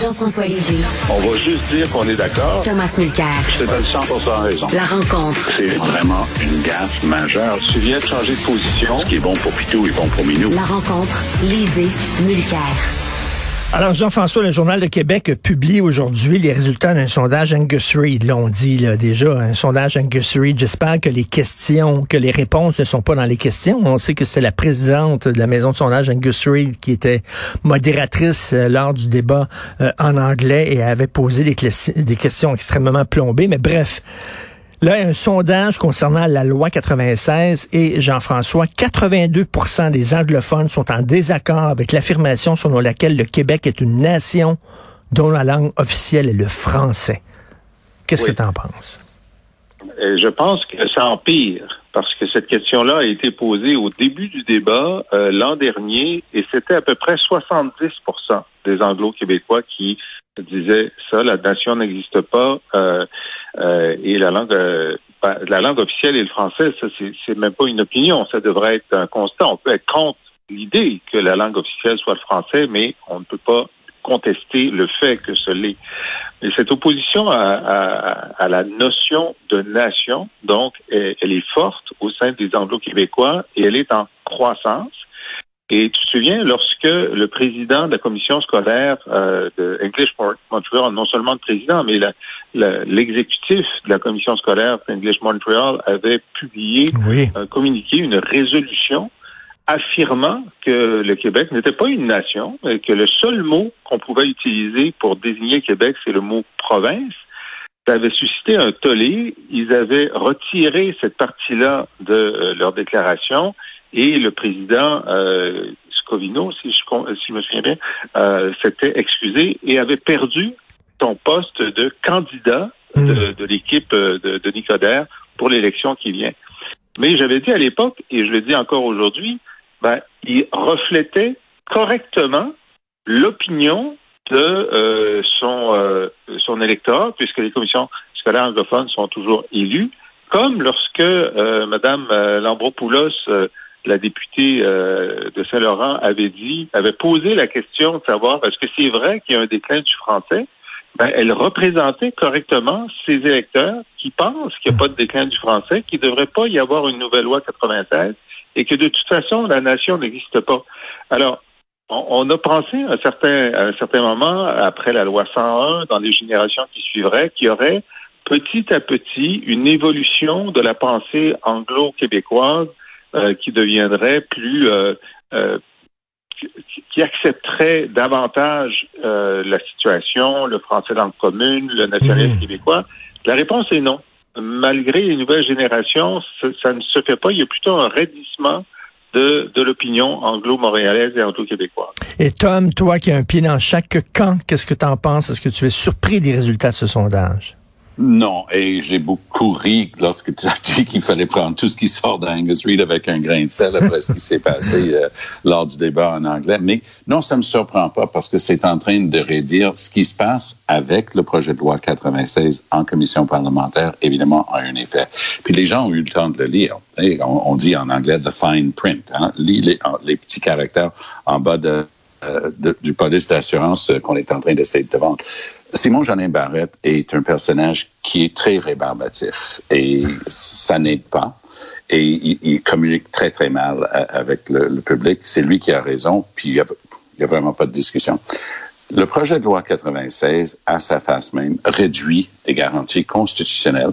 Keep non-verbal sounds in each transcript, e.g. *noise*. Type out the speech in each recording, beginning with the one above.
Jean-François Lisée. On va juste dire qu'on est d'accord. Thomas Mulcair. Je te donne 100 raison. La rencontre. C'est vraiment une gaffe majeure. Tu viens de changer de position. Ce qui est bon pour Pitou est bon pour Minou. La rencontre. Lisée. Mulcair. Alors, Jean-François, le Journal de Québec publie aujourd'hui les résultats d'un sondage Angus Reid. L'on dit là, déjà, un sondage Angus Reid. J'espère que les questions, que les réponses ne sont pas dans les questions. On sait que c'est la présidente de la maison de sondage Angus Reid qui était modératrice euh, lors du débat euh, en anglais et avait posé des questions extrêmement plombées. Mais bref, Là, un sondage concernant la loi 96 et Jean-François, 82% des anglophones sont en désaccord avec l'affirmation selon laquelle le Québec est une nation dont la langue officielle est le français. Qu'est-ce que tu en penses? Euh, je pense que ça empire parce que cette question-là a été posée au début du débat euh, l'an dernier et c'était à peu près 70% des anglo-québécois qui disaient ça, la nation n'existe pas. Euh, euh, et la langue, euh, la langue officielle est le français. Ça, c'est même pas une opinion. Ça devrait être un constat. On peut être contre l'idée que la langue officielle soit le français, mais on ne peut pas contester le fait que ce l'est. Mais cette opposition à, à, la notion de nation, donc, elle est forte au sein des Anglo-Québécois et elle est en croissance. Et tu te souviens, lorsque le président de la commission scolaire euh, de English Montreal, non seulement le président, mais l'exécutif de la commission scolaire d'English Montreal avait publié un communiqué, une résolution affirmant que le Québec n'était pas une nation et que le seul mot qu'on pouvait utiliser pour désigner Québec, c'est le mot province. Ça avait suscité un tollé. Ils avaient retiré cette partie-là de euh, leur déclaration et le président euh, Scovino, si je, si me souviens bien, euh, s'était excusé et avait perdu son poste de candidat de, hmm. l'équipe euh, de, de Nicodère pour l'élection qui vient. Mais j'avais dit à l'époque, et je le dis encore aujourd'hui, ben, il reflétait correctement l'opinion de euh, son, euh, son électorat, puisque les commissions scolaires anglophones sont toujours élues, comme lorsque euh, Mme Lambropoulos la députée euh, de Saint-Laurent avait dit, avait posé la question de savoir est-ce que c'est vrai qu'il y a un déclin du français? Ben, elle représentait correctement ses électeurs qui pensent qu'il n'y a pas de déclin du français, qu'il ne devrait pas y avoir une nouvelle loi 96 et que de toute façon, la nation n'existe pas. Alors, on, a pensé à un, certain, à un certain moment, après la loi 101, dans les générations qui suivraient, qu'il y aurait petit à petit une évolution de la pensée anglo-québécoise qui deviendrait plus euh, euh, qui accepterait davantage la situation, le français dans le commune, le nationalisme mmh. québécois? La réponse est non. Malgré les nouvelles générations, ça, ne se fait pas. Il y a plutôt un raidissement de, de l'opinion anglo-montréalaise et anglo-québécoise. Et Tom, toi qui as un pied dans chaque camp, qu'est-ce que tu en penses? Est-ce que tu es surpris des résultats de ce sondage? Non, et j'ai beaucoup ri lorsque tu as dit qu'il fallait prendre tout ce qui sort d'Angus Reid avec un grain de sel après ce qui s'est passé *laughs* euh, lors du débat en anglais. Mais non, ça me surprend pas parce que c'est en train de rédire ce qui se passe avec le projet de loi 96 en commission parlementaire, évidemment, a un effet. Puis les gens ont eu le temps de le lire. On, dit en anglais the fine print, hein? les, les, petits caractères en bas de, euh, du police d'assurance qu'on est en train d'essayer de vendre. Simon Jolin Barrette est un personnage qui est très rébarbatif et ça n'aide pas. Et il, communique très, très mal avec le, public. C'est lui qui a raison, puis il n'y a, vraiment pas de discussion. Le projet de loi 96, à sa face même, réduit les garanties constitutionnelles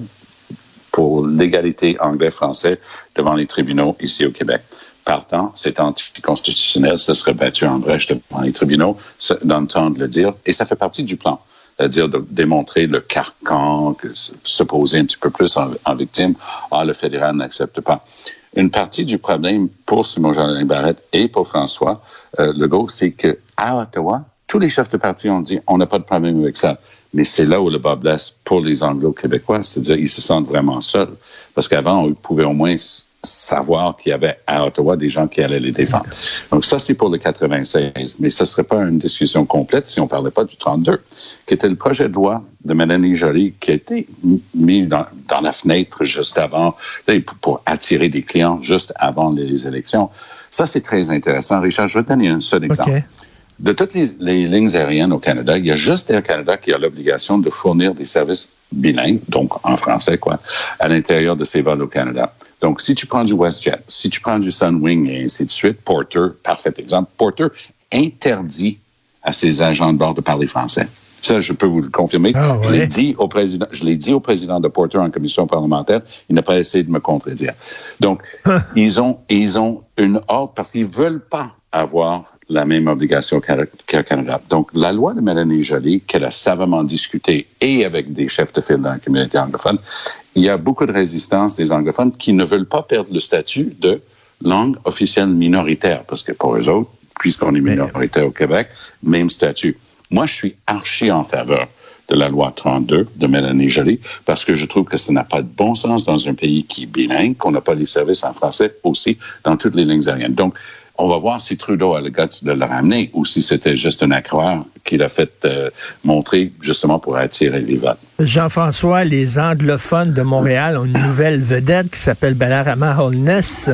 pour l'égalité anglais-français devant les tribunaux ici au Québec. Partant, c'est anticonstitutionnel, ce serait battu en brèche devant les tribunaux, dans le temps de le dire, et ça fait partie du plan c'est-à-dire de démontrer le carcan, se poser un petit peu plus en, victime. Ah, le fédéral n'accepte pas. Une partie du problème pour Simon Jean Barrette et pour François euh, Legault, c'est que à Ottawa, tous les chefs de parti ont dit on n'a pas de problème avec ça. Mais c'est là où le bas blesse pour les Anglo-Québécois, c'est-à-dire ils se sentent vraiment seuls. Parce qu'avant, on pouvait au moins savoir qu'il y avait à Ottawa des gens qui allaient les défendre. Donc ça, c'est pour le 96. Mais ce ne serait pas une discussion complète si on ne parlait pas du 32, qui était le projet de loi de Mélanie Joly qui a été mis dans, la fenêtre juste avant, pour, attirer des clients juste avant les élections. Ça, c'est très intéressant. Richard, je vais te donner un seul exemple. de toutes les, les, lignes aériennes au Canada, il y a juste Air Canada qui a l'obligation de fournir des services bilingues, donc en français, quoi, à l'intérieur de ses vols au Canada. Donc, si tu prends du WestJet, si tu prends du Sunwing et ainsi de suite, Porter, parfait exemple, Porter interdit à ses agents de bord de parler français. Ça, je peux vous le confirmer. Ah, Je l'ai dit au président, je l'ai dit au président de Porter en commission parlementaire. Il n'a pas essayé de me contredire. Donc, *laughs* ils ont, ils ont une ordre parce qu'ils veulent pas avoir la même obligation qu'au qu'au Canada. Donc, la loi de Mélanie Joly, qu'elle a savamment discutée et avec des chefs de file dans la communauté anglophone, il y a beaucoup de résistance des anglophones qui ne veulent pas perdre le statut de langue officielle minoritaire parce que pour eux autres, puisqu'on est minoritaire au Québec, même statut. Moi, je suis archi en faveur de la loi 32 de Mélanie Joly parce que je trouve que ça n'a pas de bon sens dans un pays qui est bilingue, qu'on n'a pas les services en français aussi dans toutes les lignes aériennes. Donc, on va voir si Trudeau a le guts de le ramener ou si c'était juste un accroire qu'il a fait euh, montrer justement pour attirer les votes. Jean-François, les anglophones de Montréal ont une nouvelle vedette qui s'appelle Balarama Holness,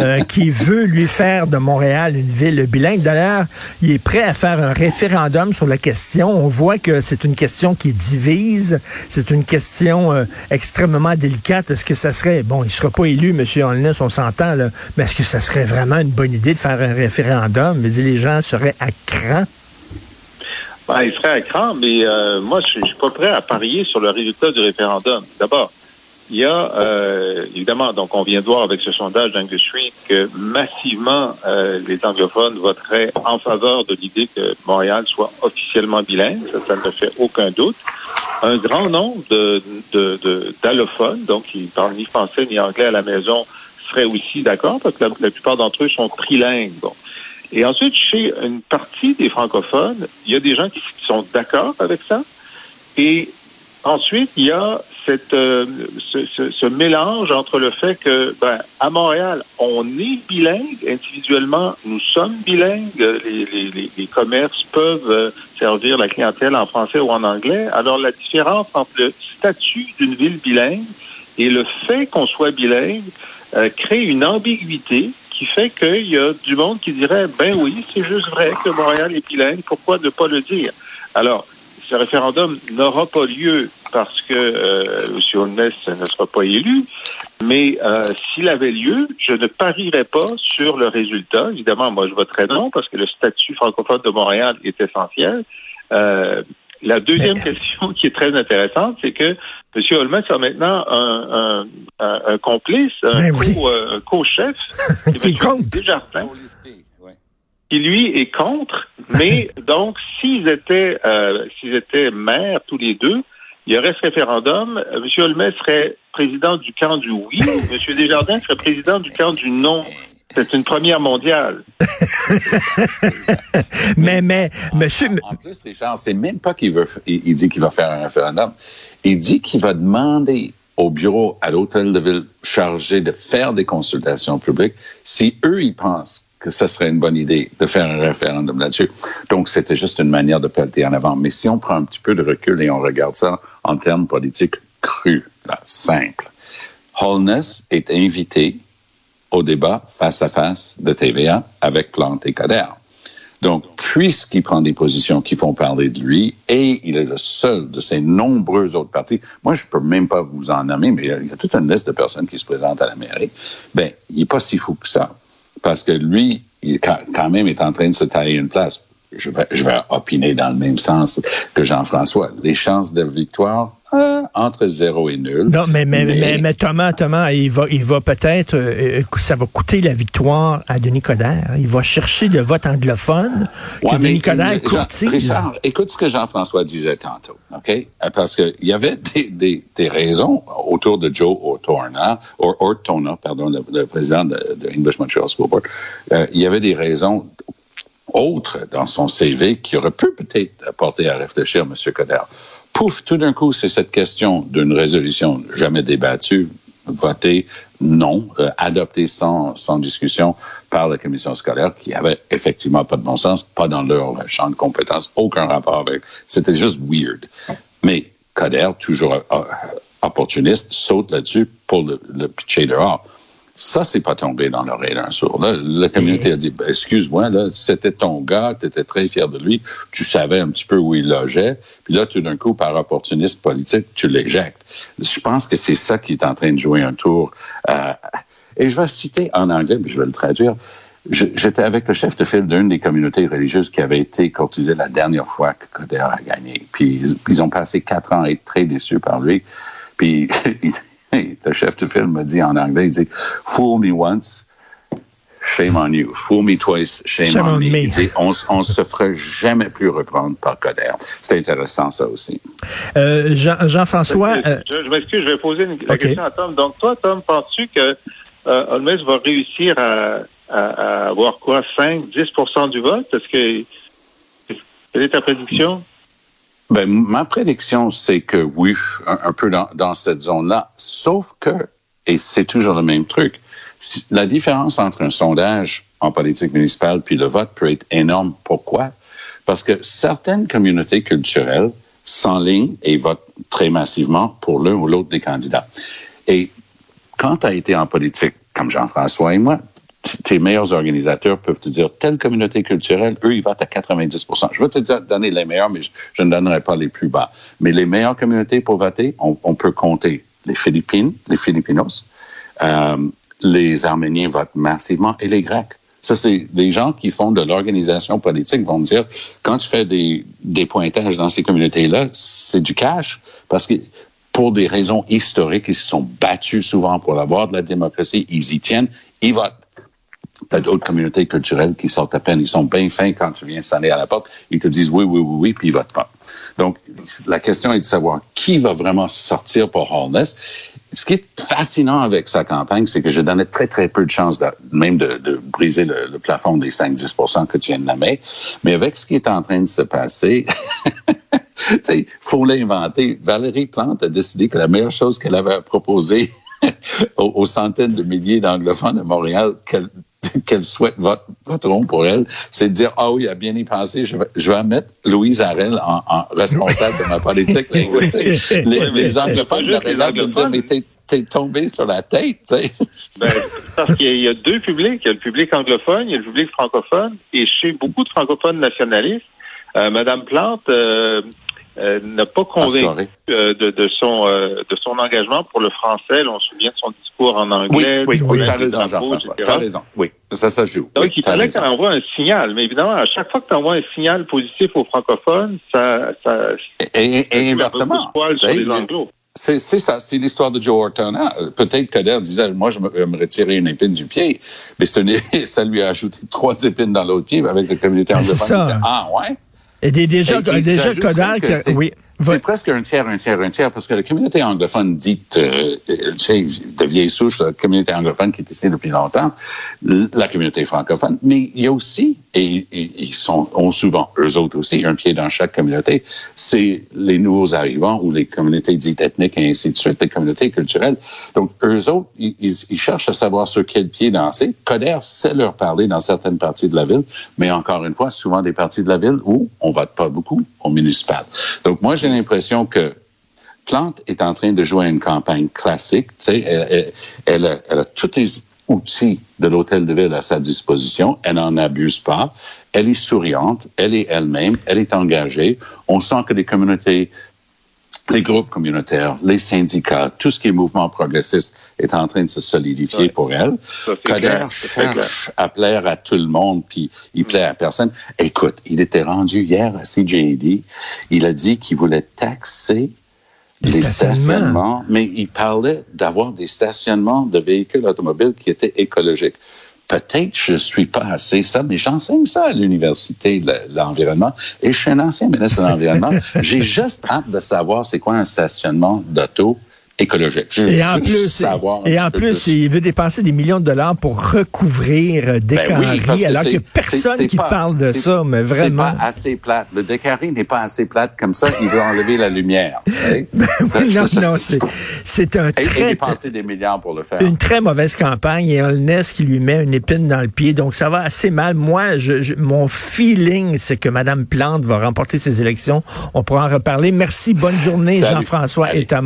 euh, qui veut lui faire de Montréal une ville bilingue. D'ailleurs, il est prêt à faire un référendum sur la question. On voit que c'est une question qui divise. C'est une question euh, extrêmement délicate. Est-ce que ça serait, bon, il sera pas élu, M. Holness, on s'entend, là, mais est-ce que ça serait vraiment une bonne idée de faire un référendum? Dire, les gens seraient à cran. Ben, il serait à cran, mais euh, moi, je suis pas prêt à parier sur le résultat du référendum. D'abord, il y a, euh, évidemment, donc on vient de voir avec ce sondage d'Angus Street que massivement euh, les anglophones voteraient en faveur de l'idée que Montréal soit officiellement bilingue. Ça, ça ne fait aucun doute. Un grand nombre de, de, de- d'allophones, donc qui parlent ni français ni anglais à la maison, seraient aussi d'accord parce que la, la plupart d'entre eux sont trilingues. Bon. Et ensuite, chez une partie des francophones, il y a des gens qui sont d'accord avec ça. Et ensuite, il y a cette, euh, ce, mélange entre le fait que, ben, à Montréal, on est bilingue individuellement, nous sommes bilingues, les, les commerces peuvent euh, servir la clientèle en français ou en anglais. Alors, la différence entre le statut d'une ville bilingue et le fait qu'on soit bilingue euh, crée une ambiguïté qui fait qu'il y a du monde qui dirait ben oui, c'est juste vrai que Montréal est bilingue, pourquoi ne pas le dire? Alors, ce référendum n'aura pas lieu parce que euh, M. Holness ne sera pas élu, mais euh, s'il avait lieu, je ne parierais pas sur le résultat. Évidemment, moi, je voterais non parce que le statut francophone de Montréal est essentiel. Euh, la deuxième Mais- question qui est très intéressante, c'est que M. Holmes a maintenant un, un, un, un complice, un Ben co- oui. euh, co-chef, c'est *laughs* Qui M. compte. Desjardins, qui lui est contre. *laughs* Mais donc, s'ils étaient, euh, s'ils étaient maires tous les deux, il y aurait ce référendum. Euh, M. Holmes serait président du camp du oui. *laughs* M. Desjardins serait président du camp du non. C'est une première mondiale. Mais, mais, monsieur, En, en plus, Richard, c'est même pas qu'il veut, il, il dit qu'il va faire un référendum. Il dit qu'il va demander au bureau à l'hôtel de ville chargé de faire des consultations publiques si eux, ils pensent que ce serait une bonne idée de faire un référendum là-dessus. Donc, c'était juste une manière de pelleter en avant. Mais si on prend un petit peu de recul et on regarde ça en termes politiques crus, là, simples, Holness est invité au débat face à face de TVA avec Plante et Coder. Donc, puisqu'il prend des positions qui font parler de lui, et il est le seul de ces nombreux autres partis, moi, je peux même pas vous en nommer, mais il y a, toute une liste de personnes qui se présentent à la mairie. Ben, il est pas si fou que ça. Parce que lui, il quand, quand même est en train de se tailler une place. Je vais, je vais opiner dans le même sens que Jean-François. Les chances de victoire, euh, entre zéro et nul. Non, mais, mais, mais, mais Thomas, Thomas, il va, il va peut-être, euh, euh, ça va coûter la victoire à Denis Coderre. Il va chercher le vote anglophone que Ouais, Denis Coderre courtise. Richard, écoute ce que Jean-François disait tantôt, OK? Euh, Parce qu'il y avait *laughs* des, des, des raisons autour de Joe Ortona, or, Ortona, pardon, le, le président de, de English Montreal School Board. Euh, il y avait des raisons autres dans son CV qui auraient pu peut-être porter à réfléchir M. Coderre. Pouf, tout d'un coup, c'est cette question d'une résolution jamais débattue, votée non, euh, adoptée sans, sans discussion par la commission scolaire, qui avait effectivement pas de bon sens, pas dans leur champ de compétences, aucun rapport avec. C'était juste weird. Mais Coder, toujours euh, opportuniste, saute là-dessus pour le, le pitcher dehors. Ça, c'est pas tombé dans l'oreille d'un sourd. Là, la communauté a dit, ben, excuse-moi, là, c'était ton gars, tu étais très fier de lui, tu savais un petit peu où il logeait, puis là, tout d'un coup, par opportunisme politique, tu l'éjectes. Je pense que c'est ça qui est en train de jouer un tour. Euh, et je vais citer en anglais, mais je vais le traduire. J'étais avec le chef de file d'une des communautés religieuses qui avait été courtisée la dernière fois que Coder a gagné. Puis ils ont passé quatre ans à être très déçus par lui. Puis *laughs* le chef de file me dit en anglais, il dit « Fool me once, shame on you. Fool me twice, shame, on, me. Il dit, on, on se ferait jamais plus reprendre par Coder. C'est intéressant, ça aussi. Euh, Jean-François... Euh, je, m'excuse, je vais poser une, la question à Tom. Donc, toi, Tom, penses-tu que euh, Holmes va réussir à à, avoir quoi, 5, 10% du vote? Est-ce que quelle est ta prédiction? Ben, ma prédiction, c'est que oui, un, peu dans, dans cette zone-là, sauf que, et c'est toujours le même truc, la différence entre un sondage en politique municipale puis le vote peut être énorme. Pourquoi? Parce que certaines communautés culturelles s'enlignent et votent très massivement pour l'un ou l'autre des candidats. Et quand tu as été en politique, comme Jean-François et moi, tes meilleurs organisateurs peuvent te dire telle communauté culturelle, eux, ils votent à 90% Je vais te donner les meilleurs, mais je, ne donnerai pas les plus bas. Mais les meilleures communautés pour voter, on, peut compter les Philippines, les Filipinos, euh, les Arméniens votent massivement et les Grecs. Ça, c'est des gens qui font de l'organisation politique vont dire, quand tu fais des, des pointages dans ces communautés-là, c'est du cash parce que pour des raisons historiques, ils se sont battus souvent pour avoir de la démocratie, ils y tiennent, ils votent. T'as d'autres communautés culturelles qui sortent à peine. Ils sont bien fins quand tu viens sonner à la porte. Ils te disent oui, oui, oui, oui, puis ils votent pas. Donc, la question est de savoir qui va vraiment sortir pour Holness. Ce qui est fascinant avec sa campagne, c'est que je donnais très, très peu de chances même de, briser le, plafond des 5-10 que tu viens de nommer. Mais avec ce qui est en train de se passer, *laughs* il faut l'inventer. Valérie Plante a décidé que la meilleure chose qu'elle avait à proposer *laughs* aux, centaines de milliers d'anglophones à Montréal, *laughs* qu'elle souhaite voteront pour elle, c'est de dire, ah oui, il a bien y pensé, je vais, je vais mettre Louise Arel en, en responsable de ma politique linguistique. Les, les anglophones avaient l'air de dire, mais t'es tombé sur la tête, tu sais. *laughs* Ben, parce qu'il y, a deux publics. Il y a le public anglophone, il y a le public francophone. Et chez beaucoup de francophones nationalistes, euh, Madame Plante euh, euh, n'a pas convaincu euh, de, de, son euh, de son engagement pour le français. on se souvient de son discours en anglais. Oui, oui, oui tu as raison, Jean-François. Tu as raison, oui. Ça, ça joue. Donc, il fallait qu'elle envoie un signal. Mais évidemment, à chaque fois que tu envoies un signal positif aux francophones, ça... ça et, et, inversement. Sur les anglos. C'est ça, c'est l'histoire de Joe Ortona. Peut-être que Coder disait, moi, je vais me retirer une épine du pied, mais *laughs* ça lui a ajouté trois épines dans l'autre pied avec la communauté anglophone. Ah, ouais? Et des, déjà, déjà Coder, oui. C'est presque un tiers, un tiers, un tiers, parce que la communauté anglophone dite, euh, tu sais, de vieille souche, la communauté anglophone qui est ici depuis longtemps, la communauté francophone, mais il y a aussi, et, ils sont, ont souvent, eux autres aussi, un pied dans chaque communauté, c'est les nouveaux arrivants ou les communautés dites ethniques et ainsi de suite, les communautés culturelles. Donc, eux autres, ils, ils cherchent à savoir sur quel pied danser. Coder sait leur parler dans certaines parties de la ville, mais encore une fois, souvent des parties de la ville où on vote pas beaucoup au municipal. Donc, moi, j'ai l'impression que Plante est en train de jouer une campagne classique. Sais, elle, elle, a, elle, a, tous les outils de l'hôtel de ville à sa disposition. Elle n'en abuse pas. Elle est souriante. Elle est elle-même. Elle est engagée. On sent que les communautés les groupes communautaires, les syndicats, tout ce qui est mouvement progressiste est en train de se solidifier pour elle. Coder cherche à plaire à tout le monde, puis il plaît à personne. Écoute, il était rendu hier à CJD, il a dit qu'il voulait taxer les, stationnements, mais il parlait d'avoir des stationnements de véhicules automobiles qui étaient écologiques peut-être je suis pas assez ça, mais j'enseigne ça à l'université de l'environnement et je suis un ancien ministre de l'environnement. *laughs* J'ai juste hâte de savoir c'est quoi un stationnement d'auto écologique. et en plus, et en plus, il veut dépenser des millions de dollars pour recouvrir des ben alors qu'il n'y a personne qui parle de ça, mais vraiment. C'est pas assez plate. Le décarré n'est pas assez plate comme ça. Il veut enlever la lumière. *laughs* Ben non, non, c'est un très... Et dépenser des milliards pour le faire. Une très mauvaise campagne et Holness qui lui met une épine dans le pied. Donc, ça va assez mal. Moi, je, mon feeling, c'est que Mme Plante va remporter ses élections. On pourra en reparler. Merci. Bonne journée, Jean-François et Thomas.